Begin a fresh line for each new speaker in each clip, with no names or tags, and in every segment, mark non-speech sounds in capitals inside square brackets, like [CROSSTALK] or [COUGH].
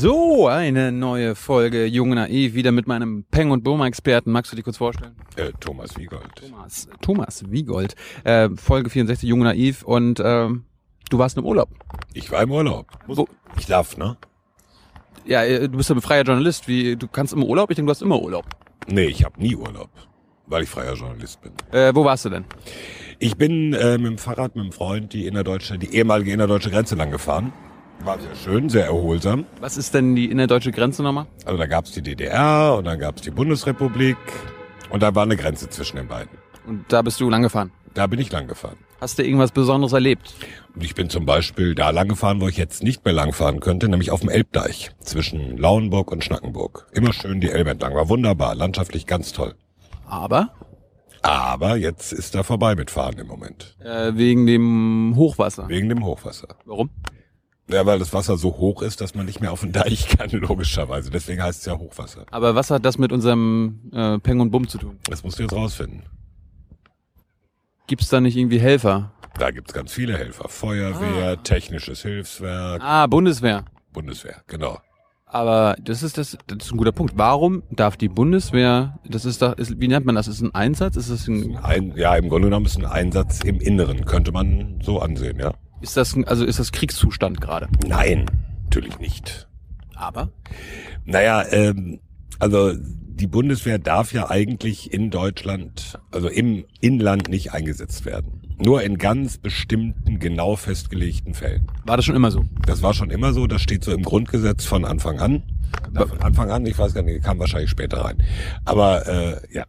So, eine neue Folge Jung Naiv, wieder mit meinem Peng- und Boma-Experten. Magst du dich kurz vorstellen?
Äh, Thomas Wiegold.
Thomas, Thomas Wiegold. Äh, Folge 64 Jung Naiv und äh, du warst im Urlaub.
Ich war im Urlaub.
Wo?
Ich darf, ne?
Ja, äh, du bist ja freier Journalist. Wie, du kannst im Urlaub? Ich denke, du hast immer Urlaub.
Nee, ich habe nie Urlaub, weil ich freier Journalist bin.
Äh, wo warst du denn?
Ich bin äh, mit dem Fahrrad mit einem Freund die innerdeutsche, die ehemalige innerdeutsche Grenze lang gefahren. War sehr schön, sehr erholsam.
Was ist denn die innerdeutsche Grenze nochmal?
Also da gab's die DDR und dann gab's die Bundesrepublik und da war eine Grenze zwischen den beiden.
Und da bist du lang gefahren.
Da bin ich lang gefahren.
Hast du irgendwas Besonderes erlebt?
Und ich bin zum Beispiel da lang gefahren, wo ich jetzt nicht mehr lang fahren könnte, nämlich auf dem Elbdeich zwischen Lauenburg und Schnackenburg. Immer schön die Elbe entlang. War wunderbar, landschaftlich ganz toll.
Aber
Aber jetzt ist da vorbei mit Fahren im Moment.
äh, wegen dem Hochwasser.
Wegen dem Hochwasser.
Warum?
Ja, weil das Wasser so hoch ist, dass man nicht mehr auf den Deich kann, [LAUGHS] logischerweise. Deswegen heißt es ja Hochwasser.
Aber was hat das mit unserem äh, Peng und Bumm zu tun?
Das musst du jetzt rausfinden.
Gibt's da nicht irgendwie Helfer?
Da gibt's ganz viele Helfer. Feuerwehr, technisches Hilfswerk,
Ah, Bundeswehr.
Bundeswehr, genau.
Aber das ist das, das ist ein guter Punkt. Warum darf die Bundeswehr, das ist doch, ist, wie nennt man das? Ist ein Einsatz? Ist das ein,
Ein, ja, im Grunde genommen ist ein Einsatz im Inneren, könnte man so ansehen, ja.
Ist das, ein, also ist das Kriegszustand gerade?
Nein, natürlich nicht.
Aber?
Naja, ähm, also die Bundeswehr darf ja eigentlich in Deutschland, also im Inland nicht eingesetzt werden. Nur in ganz bestimmten, genau festgelegten Fällen.
War das schon immer so?
Das war schon immer so, das steht so im Grundgesetz von Anfang an. Na, von Anfang an, ich weiß gar nicht, kam wahrscheinlich später rein. Aber äh, ja,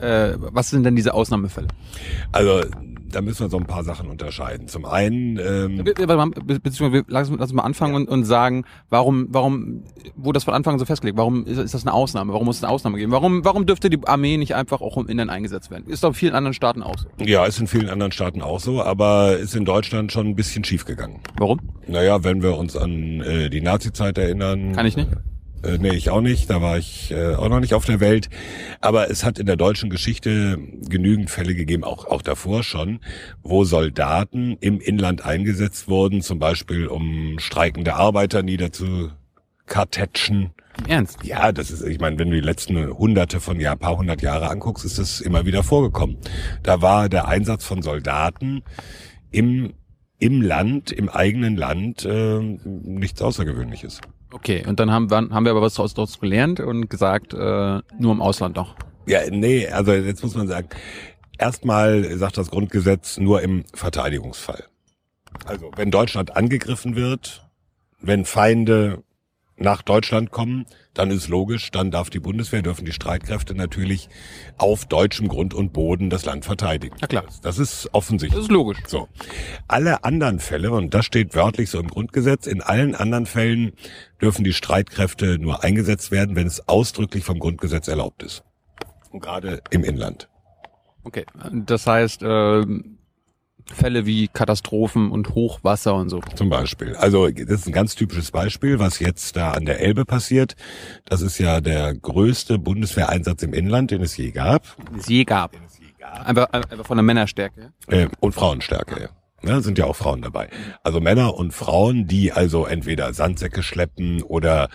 Äh, was sind denn diese Ausnahmefälle?
also da müssen wir so ein paar Sachen unterscheiden. Zum einen, ähm,
Be- be- Beziehungsweise, lass, lass uns mal anfangen und, und sagen, warum, warum, wo das von Anfang an so festgelegt? Warum ist, ist das eine Ausnahme? Warum muss es eine Ausnahme geben? Warum, warum dürfte die Armee nicht einfach auch im Innern eingesetzt werden? Ist doch in vielen anderen Staaten auch so.
ja, ist in vielen anderen Staaten auch so, aber ist in Deutschland schon ein bisschen schief gegangen.
Warum?
Naja, wenn wir uns an äh, die Nazi-Zeit erinnern.
Kann ich nicht.
Äh, nee, ich auch nicht. Da war ich äh, auch noch nicht auf der Welt. Aber es hat in der deutschen Geschichte genügend Fälle gegeben, auch, auch davor schon, wo Soldaten im Inland eingesetzt wurden, zum Beispiel um streikende Arbeiter niederzukartätschen.
Ernst?
Ja, das ist, ich meine, wenn du die letzten hunderte von Jahr, paar hundert Jahre anguckst, ist das immer wieder vorgekommen. Da war der Einsatz von Soldaten im, im Land, im eigenen Land, äh, nichts Außergewöhnliches.
Okay, und dann haben wir, haben wir aber was daraus daraus gelernt und gesagt, äh, nur im Ausland noch.
Ja, nee, also jetzt muss man sagen, erstmal sagt das Grundgesetz nur im Verteidigungsfall. Also wenn Deutschland angegriffen wird, wenn Feinde nach Deutschland kommen, dann ist logisch, dann darf die Bundeswehr, dürfen die Streitkräfte natürlich auf deutschem Grund und Boden das Land verteidigen.
Na klar.
Das ist offensichtlich.
Das ist logisch.
So. Alle anderen Fälle, und das steht wörtlich so im Grundgesetz, in allen anderen Fällen dürfen die Streitkräfte nur eingesetzt werden, wenn es ausdrücklich vom Grundgesetz erlaubt ist. Und gerade im Inland.
Okay, das heißt, äh, Fälle wie Katastrophen und Hochwasser und so.
Zum Beispiel. Also das ist ein ganz typisches Beispiel, was jetzt da an der Elbe passiert. Das ist ja der größte Bundeswehreinsatz im Inland, den es je gab.
Es je gab. Einfach, einfach von der Männerstärke.
Äh, und Frauenstärke. Ja. Ja, sind ja auch Frauen dabei. Also Männer und Frauen, die also entweder Sandsäcke schleppen oder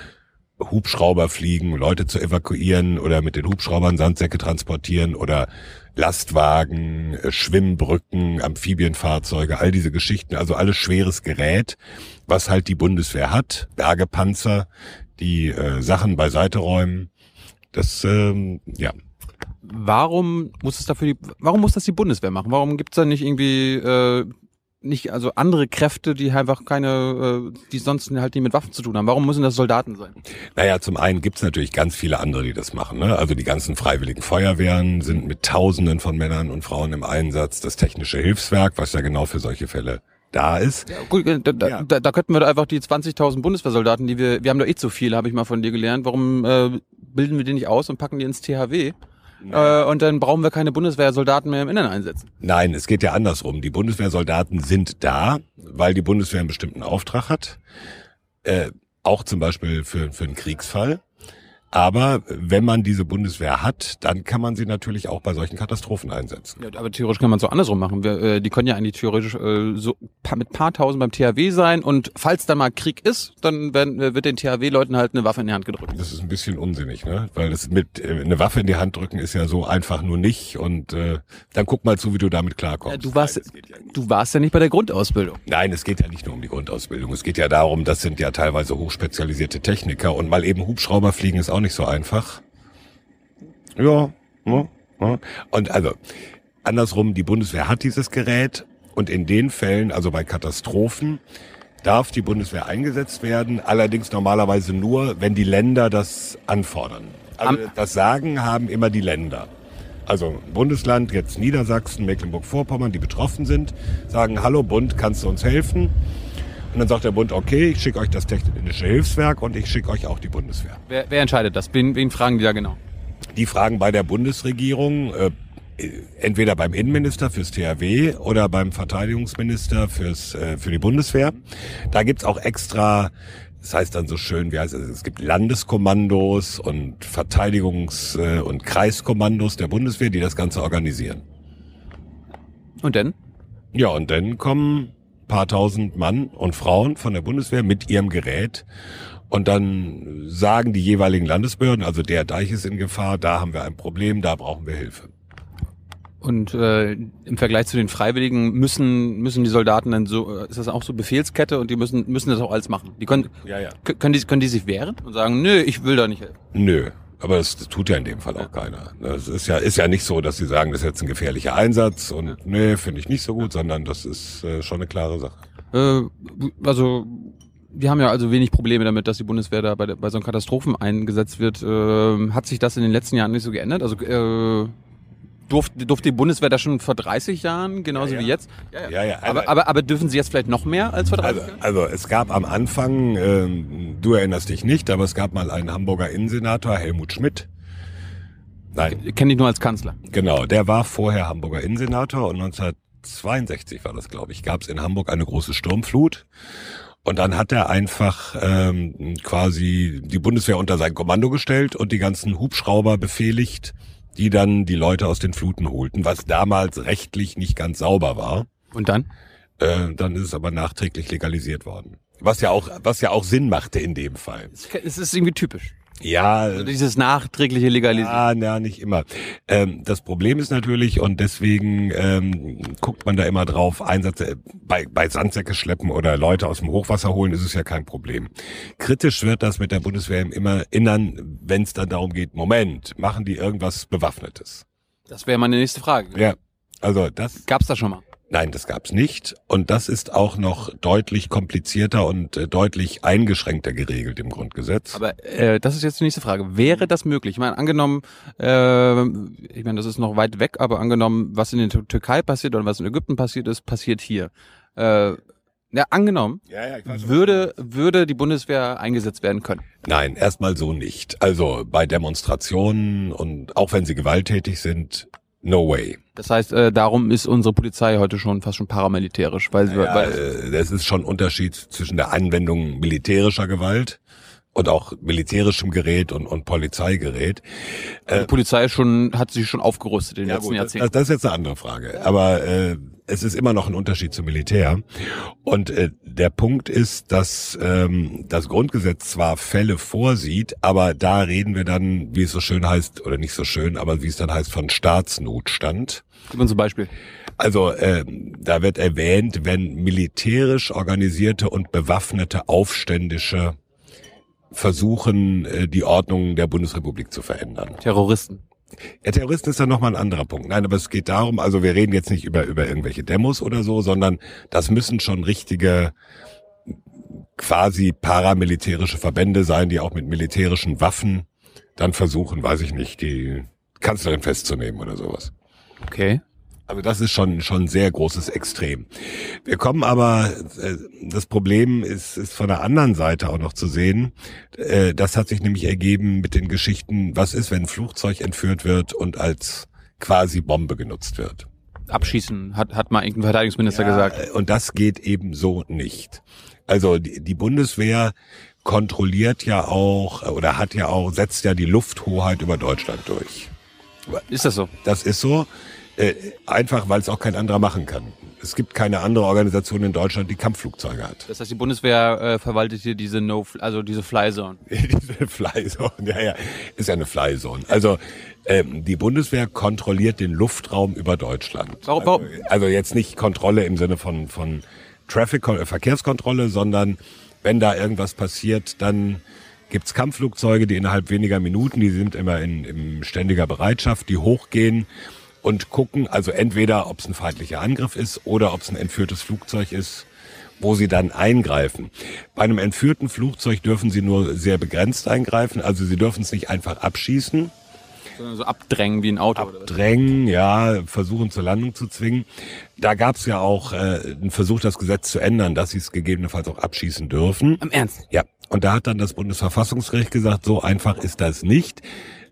Hubschrauber fliegen, Leute zu evakuieren oder mit den Hubschraubern Sandsäcke transportieren oder Lastwagen, äh, Schwimmbrücken, Amphibienfahrzeuge, all diese Geschichten, also alles schweres Gerät, was halt die Bundeswehr hat, Bergepanzer, die äh, Sachen beiseite räumen. Das, ähm, ja,
Warum muss es dafür die, warum muss das die Bundeswehr machen? Warum gibt's da nicht irgendwie äh, nicht also andere Kräfte, die einfach keine, äh, die sonst halt nicht mit Waffen zu tun haben? Warum müssen das Soldaten sein?
Naja, zum einen gibt's natürlich ganz viele andere, die das machen. Ne? Also die ganzen freiwilligen Feuerwehren sind mit Tausenden von Männern und Frauen im Einsatz. Das technische Hilfswerk, was ja genau für solche Fälle da ist.
Ja, gut, äh, da, da,
Ja.
da, da könnten wir doch einfach die 20.000 Bundeswehrsoldaten, die wir, wir haben doch eh zu viele, habe ich mal von dir gelernt. Warum äh, bilden wir die nicht aus und packen die ins THW? Äh, und dann brauchen wir keine Bundeswehrsoldaten mehr im Innern einsetzen.
Nein, es geht ja andersrum. Die Bundeswehrsoldaten sind da, weil die Bundeswehr einen bestimmten Auftrag hat. Äh, auch zum Beispiel für, für einen Kriegsfall. Aber wenn man diese Bundeswehr hat, dann kann man sie natürlich auch bei solchen Katastrophen einsetzen.
Ja, aber theoretisch kann man es so andersrum machen. Wir, äh, die können ja eigentlich theoretisch äh, so mit paar tausend beim THW sein und falls da mal Krieg ist, dann werden, äh, wird den THW-Leuten halt eine Waffe in die Hand gedrückt.
Das ist ein bisschen unsinnig, ne? Weil das mit äh, eine Waffe in die Hand drücken ist ja so einfach nur nicht und äh, dann guck mal zu, wie du damit klarkommst.
Ja, du warst,
Nein, ja nicht.
du warst ja nicht bei der Grundausbildung.
Nein, es geht ja nicht nur um die Grundausbildung. Es geht ja darum, das sind ja teilweise hochspezialisierte Techniker und mal eben Hubschrauber fliegen ist auch nicht so einfach. Ja, ja, ja. Und also andersrum, die Bundeswehr hat dieses Gerät und in den Fällen, also bei Katastrophen, darf die Bundeswehr eingesetzt werden, allerdings normalerweise nur, wenn die Länder das anfordern. Also
Am-
das Sagen haben immer die Länder. Also Bundesland, jetzt Niedersachsen, Mecklenburg-Vorpommern, die betroffen sind, sagen, hallo Bund, kannst du uns helfen? Und dann sagt der Bund, okay, ich schicke euch das technische Hilfswerk und ich schicke euch auch die Bundeswehr.
Wer, wer entscheidet das? Wen, wen fragen die da genau?
Die fragen bei der Bundesregierung, äh, entweder beim Innenminister fürs THW oder beim Verteidigungsminister fürs, äh, für die Bundeswehr. Da gibt's auch extra, das heißt dann so schön, wie heißt es, es gibt Landeskommandos und Verteidigungs- äh, und Kreiskommandos der Bundeswehr, die das Ganze organisieren.
Und denn?
Ja, und dann kommen paar tausend Mann und Frauen von der Bundeswehr mit ihrem Gerät und dann sagen die jeweiligen Landesbehörden, also der Deich ist in Gefahr, da haben wir ein Problem, da brauchen wir Hilfe.
Und äh, im Vergleich zu den Freiwilligen müssen müssen die Soldaten dann so äh, ist das auch so Befehlskette und die müssen müssen das auch alles machen. Die können
Ja, ja.
können die können die sich wehren und sagen, nö, ich will da nicht helfen.
Nö. Aber das, das tut ja in dem Fall auch keiner. Das ist ja, ist ja nicht so, dass sie sagen, das ist jetzt ein gefährlicher Einsatz und nee, finde ich nicht so gut, sondern das ist äh, schon eine klare Sache.
Äh, also wir haben ja also wenig Probleme damit, dass die Bundeswehr da bei, bei so einem Katastrophen eingesetzt wird. Äh, hat sich das in den letzten Jahren nicht so geändert? Also äh, durfte, durfte die Bundeswehr da schon vor 30 Jahren, genauso
Ja, ja.
wie jetzt?
Ja, ja,
aber,
aber-
aber, aber dürfen sie jetzt vielleicht noch mehr als vor 30
Also,
Jahren?
also es gab am Anfang, ähm, du erinnerst dich nicht, aber es gab mal einen Hamburger Innensenator, Helmut Schmidt. Nein,
Kenne ich nur als Kanzler.
genau, der war vorher Hamburger Innensenator und 1962 war das, glaube ich, gab es in Hamburg eine große Sturmflut. Und dann hat er einfach ähm, quasi die Bundeswehr unter sein Kommando gestellt und die ganzen Hubschrauber befehligt, die dann die Leute aus den Fluten holten, was damals rechtlich nicht ganz sauber war.
Und dann?
Äh, dann ist es aber nachträglich legalisiert worden. Was ja auch, was ja auch Sinn machte in dem Fall.
Es ist irgendwie typisch.
Ja,
Also dieses nachträgliche Legalisieren.
ja, ja, nicht immer. Ähm, das Problem ist natürlich, und deswegen ähm, guckt man da immer drauf, Einsätze bei, bei Sandsäcke schleppen oder Leute aus dem Hochwasser holen, ist es ja kein Problem. Kritisch wird das mit der Bundeswehr im immer Innern, wenn es dann darum geht, Moment, machen die irgendwas Bewaffnetes?
Das wäre meine nächste Frage.
Ja, also das
Gab's das schon mal?
Nein, das gab's nicht. Und das ist auch noch deutlich komplizierter und äh, deutlich eingeschränkter geregelt im Grundgesetz.
Aber äh, das ist jetzt die nächste Frage. Wäre das möglich? Ich meine, angenommen, äh, ich meine, das ist noch weit weg, aber angenommen, was in der Tür- Türkei passiert oder was in Ägypten passiert ist, passiert hier. Äh, ja, angenommen,
ja, ja, weiß,
würde, würde die Bundeswehr eingesetzt werden können.
Nein, erstmal so nicht. Also bei Demonstrationen und auch wenn sie gewalttätig sind, no way.
Das heißt, äh, darum ist unsere Polizei heute schon fast schon paramilitärisch, weil, sie
Ja,
weil
äh, das ist schon ein Unterschied zwischen der Anwendung militärischer Gewalt und auch militärischem Gerät und, und Polizeigerät.
die Polizei schon hat sich schon aufgerüstet in den
Ja,
letzten
gut, das,
Jahrzehnten.
das ist jetzt eine andere Frage. Aber äh, es ist immer noch ein Unterschied zum Militär. Und äh, der Punkt ist, dass ähm, das Grundgesetz zwar Fälle vorsieht, aber da reden wir dann, wie es so schön heißt, oder nicht so schön, aber wie es dann heißt, von Staatsnotstand.
Gib uns ein Beispiel.
Also ähm, da wird erwähnt, wenn militärisch organisierte und bewaffnete Aufständische versuchen, äh, die Ordnung der Bundesrepublik zu verändern.
Terroristen.
Ja, Terroristen ist dann nochmal ein anderer Punkt. Nein, aber es geht darum, also wir reden jetzt nicht über, über irgendwelche Demos oder so, sondern das müssen schon richtige quasi paramilitärische Verbände sein, die auch mit militärischen Waffen dann versuchen, weiß ich nicht, die Kanzlerin festzunehmen oder sowas.
Okay.
Also das ist schon schon ein sehr großes Extrem. Wir kommen aber, äh, das Problem ist, ist von der anderen Seite auch noch zu sehen. Äh, Das hat sich nämlich ergeben mit den Geschichten, was ist, wenn ein Flugzeug entführt wird und als quasi Bombe genutzt wird.
Abschießen, hat, hat mal irgendein Verteidigungsminister gesagt.
äh, Und das geht eben so nicht. Also die, die Bundeswehr kontrolliert ja auch oder hat ja auch, setzt ja die Lufthoheit über Deutschland durch.
Ist das so?
Das ist so, äh, einfach weil es auch kein anderer machen kann. Es gibt keine andere Organisation in Deutschland, die Kampfflugzeuge hat.
Das heißt, die Bundeswehr äh, verwaltet hier diese No, also diese Fly Zone. [LAUGHS]
diese Fly Zone, ja, ja, ist ja eine Fly Zone. Also ähm, die Bundeswehr kontrolliert den Luftraum über Deutschland.
Warum, warum?
Also, also jetzt nicht Kontrolle im Sinne von von Traffic äh, Verkehrskontrolle, sondern wenn da irgendwas passiert, dann gibt's Kampfflugzeuge, die innerhalb weniger Minuten, die sind immer in, in ständiger Bereitschaft, die hochgehen und gucken, also entweder ob es ein feindlicher Angriff ist oder ob es ein entführtes Flugzeug ist, wo sie dann eingreifen. Bei einem entführten Flugzeug dürfen sie nur sehr begrenzt eingreifen, also sie dürfen es nicht einfach abschießen.
Sondern so abdrängen wie ein Auto.
Abdrängen, ja, versuchen zur Landung zu zwingen. Da gab es ja auch äh, einen Versuch, das Gesetz zu ändern, dass sie es gegebenenfalls auch abschießen dürfen.
Im Ernst?
Ja. Und da hat dann das Bundesverfassungsgericht gesagt, so einfach ist das nicht.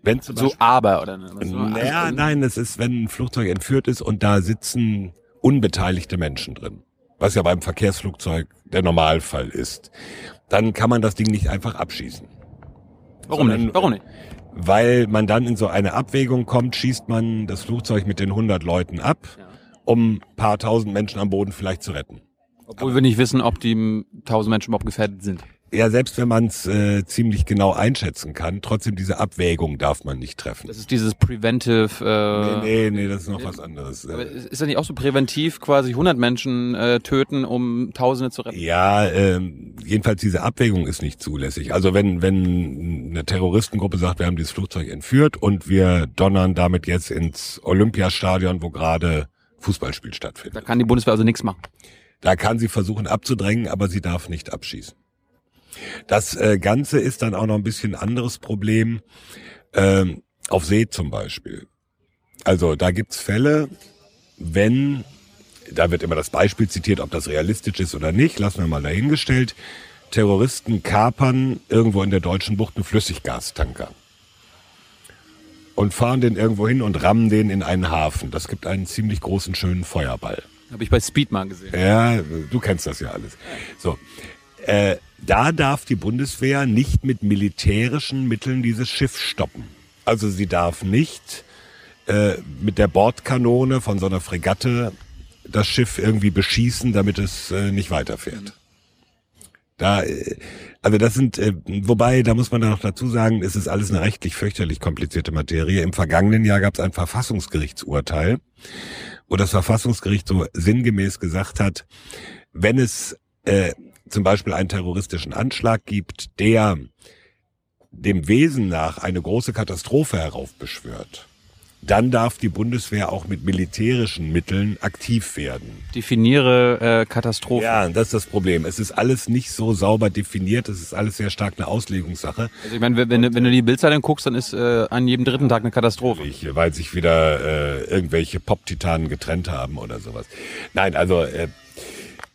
Wenn
so aber oder ne?
Naja, nein, das ist, wenn ein Flugzeug entführt ist und da sitzen unbeteiligte Menschen drin, was ja beim Verkehrsflugzeug der Normalfall ist, dann kann man das Ding nicht einfach abschießen.
Warum Sondern, nicht? Warum nicht?
Weil man dann in so eine Abwägung kommt, schießt man das Flugzeug mit den 100 Leuten ab, ja. um paar tausend Menschen am Boden vielleicht zu retten.
Obwohl Aber wir nicht wissen, ob die tausend Menschen überhaupt gefährdet sind
ja, selbst wenn man es äh, ziemlich genau einschätzen kann, trotzdem diese Abwägung darf man nicht treffen.
Das ist dieses Preventive.
Äh, nee, nee, nee, das ist noch was anderes.
Aber ist das nicht auch so präventiv, quasi 100 Menschen äh, töten, um Tausende zu retten?
Ja, ähm, jedenfalls diese Abwägung ist nicht zulässig. Also wenn wenn eine Terroristengruppe sagt, wir haben dieses Flugzeug entführt und wir donnern damit jetzt ins Olympiastadion, wo gerade Fußballspiel stattfindet.
Da kann die Bundeswehr also nichts machen.
Da kann sie versuchen abzudrängen, aber sie darf nicht abschießen. Das äh, Ganze ist dann auch noch ein bisschen anderes Problem ähm, auf See zum Beispiel. Also da gibt's Fälle, wenn, da wird immer das Beispiel zitiert, ob das realistisch ist oder nicht, lassen wir mal dahingestellt, Terroristen kapern irgendwo in der deutschen Bucht einen Flüssiggastanker und fahren den irgendwo hin und rammen den in einen Hafen. Das gibt einen ziemlich großen, schönen Feuerball.
Habe ich bei Speed mal gesehen.
Ja, du kennst das ja alles. So, äh, da darf die Bundeswehr nicht mit militärischen Mitteln dieses Schiff stoppen. Also sie darf nicht äh, mit der Bordkanone von so einer Fregatte das Schiff irgendwie beschießen, damit es äh, nicht weiterfährt. Da, äh, also das sind, äh, wobei, da muss man dann noch dazu sagen, es ist alles eine rechtlich fürchterlich komplizierte Materie. Im vergangenen Jahr gab es ein Verfassungsgerichtsurteil, wo das Verfassungsgericht so sinngemäß gesagt hat, wenn es äh, zum Beispiel einen terroristischen Anschlag gibt, der dem Wesen nach eine große Katastrophe heraufbeschwört, dann darf die Bundeswehr auch mit militärischen Mitteln aktiv werden.
Definiere äh, Katastrophe.
Ja, das ist das Problem. Es ist alles nicht so sauber definiert. Es ist alles sehr stark eine Auslegungssache.
Also ich meine, wenn, wenn, wenn du die Bildzeitung guckst, dann ist äh, an jedem dritten Tag eine Katastrophe.
Weil sich wieder äh, irgendwelche Pop-Titanen getrennt haben oder sowas. Nein, also äh,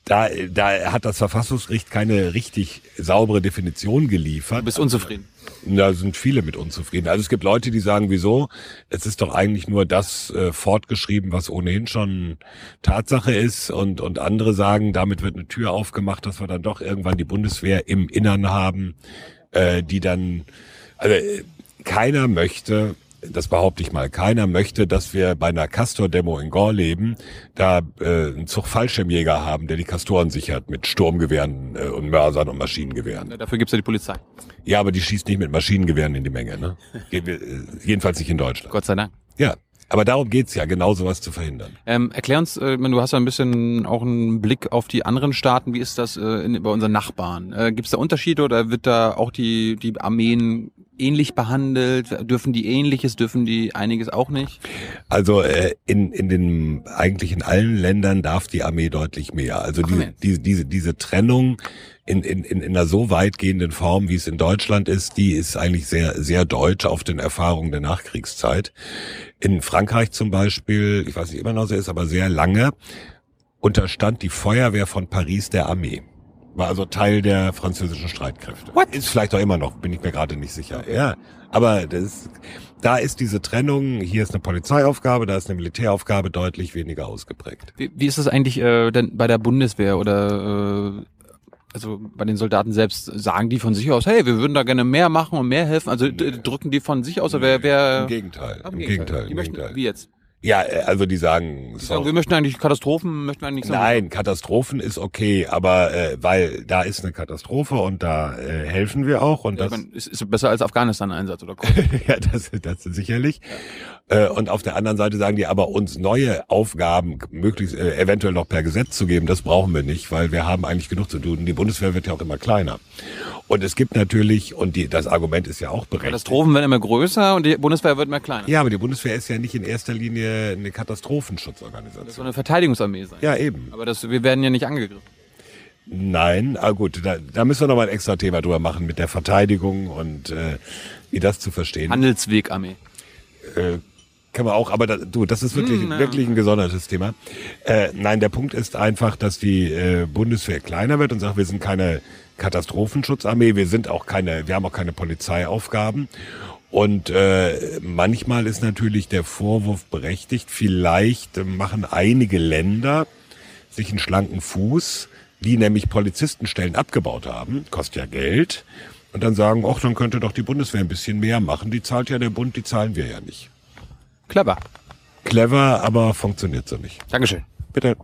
da, da hat das Verfassungsgericht keine richtig saubere Definition geliefert.
Du bist unzufrieden.
Da sind viele mit unzufrieden. Also es gibt Leute, die sagen, wieso? Es ist doch eigentlich nur das äh, fortgeschrieben, was ohnehin schon Tatsache ist. Und, und andere sagen, damit wird eine Tür aufgemacht, dass wir dann doch irgendwann die Bundeswehr im Innern haben, äh, die dann, also äh, keiner möchte das behaupte ich mal, keiner möchte, dass wir bei einer Castor-Demo in Gorleben da äh, einen Zug Fallschirmjäger haben, der die Castoren sichert mit Sturmgewehren äh, und Mörsern und Maschinengewehren.
Ja, dafür gibt's ja die Polizei.
Ja, aber die schießt nicht mit Maschinengewehren in die Menge. Ne? [LAUGHS] Äh, jedenfalls nicht in Deutschland.
Gott sei Dank.
Ja, aber darum geht's ja, genau sowas zu verhindern.
Ähm, erklär uns, äh, du hast ja ein bisschen auch einen Blick auf die anderen Staaten. Wie ist das äh, in, bei unseren Nachbarn? Äh, Gibt es da Unterschiede oder wird da auch die, die Armeen ähnlich behandelt? Dürfen die ähnliches, dürfen die einiges auch nicht?
Also äh, in, in den eigentlich in allen Ländern darf die Armee deutlich mehr. Also Ach, die, die, diese, diese Trennung in, in, in einer so weitgehenden Form, wie es in Deutschland ist, die ist eigentlich sehr, sehr deutsch auf den Erfahrungen der Nachkriegszeit. In Frankreich zum Beispiel, ich weiß nicht immer noch so ist, aber sehr lange, unterstand die Feuerwehr von Paris der Armee. War also Teil der französischen Streitkräfte. What? Ist vielleicht auch immer noch, bin ich mir gerade nicht sicher. Ja, aber das, da ist diese Trennung, hier ist eine Polizeiaufgabe, da ist eine Militäraufgabe deutlich weniger ausgeprägt.
Wie, wie ist das eigentlich äh, denn bei der Bundeswehr oder äh, also bei den Soldaten selbst, sagen die von sich aus, hey, wir würden da gerne mehr machen und mehr helfen? Also d- drücken die von sich aus oder wer, wer
Im Gegenteil. Im Gegenteil.
Die
Im
möchten,
Gegenteil.
wie jetzt?
Ja, äh, also die sagen,
Die
so,
sagen, wir möchten eigentlich Katastrophen, möchten wir eigentlich so.
nein, Katastrophen ist okay, aber äh, weil da ist eine Katastrophe und da äh, helfen wir auch und
Ja,
das
ich mein, ist, ist besser als Afghanistan-Einsatz oder [LAUGHS]
ja, das, das sicherlich. Äh, Und auf der anderen Seite sagen die aber, uns neue Aufgaben möglichst äh, eventuell noch per Gesetz zu geben, das brauchen wir nicht, weil wir haben eigentlich genug zu tun. Die Bundeswehr wird ja auch immer kleiner. Und es gibt natürlich, und die, das Argument ist ja auch berechtigt.
Katastrophen werden immer größer und die Bundeswehr wird immer kleiner.
Ja, aber die Bundeswehr ist ja nicht in erster Linie eine
Das
Katastrophenschutzorganisation.
soll eine Verteidigungsarmee sein.
Ja, eben.
Aber das, wir werden ja nicht angegriffen.
Nein, ah gut, da, da müssen wir noch mal ein extra Thema drüber machen mit der Verteidigung und äh, wie das zu verstehen.
Handelswegarmee.
äh, kann man auch, aber da, du, das ist wirklich,
Hm, ja.
wirklich ein gesondertes Thema. Äh, nein, der Punkt ist einfach, dass die äh, Bundeswehr kleiner wird und sagt, wir sind keine Katastrophenschutzarmee, wir sind auch keine, wir haben auch keine Polizeiaufgaben. Und äh, manchmal ist natürlich der Vorwurf berechtigt, vielleicht machen einige Länder sich einen schlanken Fuß, die nämlich Polizistenstellen abgebaut haben, kostet ja Geld, und dann sagen, ach, dann könnte doch die Bundeswehr ein bisschen mehr machen, die zahlt ja der Bund, die zahlen wir ja nicht.
Clever.
Clever, aber funktioniert so nicht.
Dankeschön.
Bitte.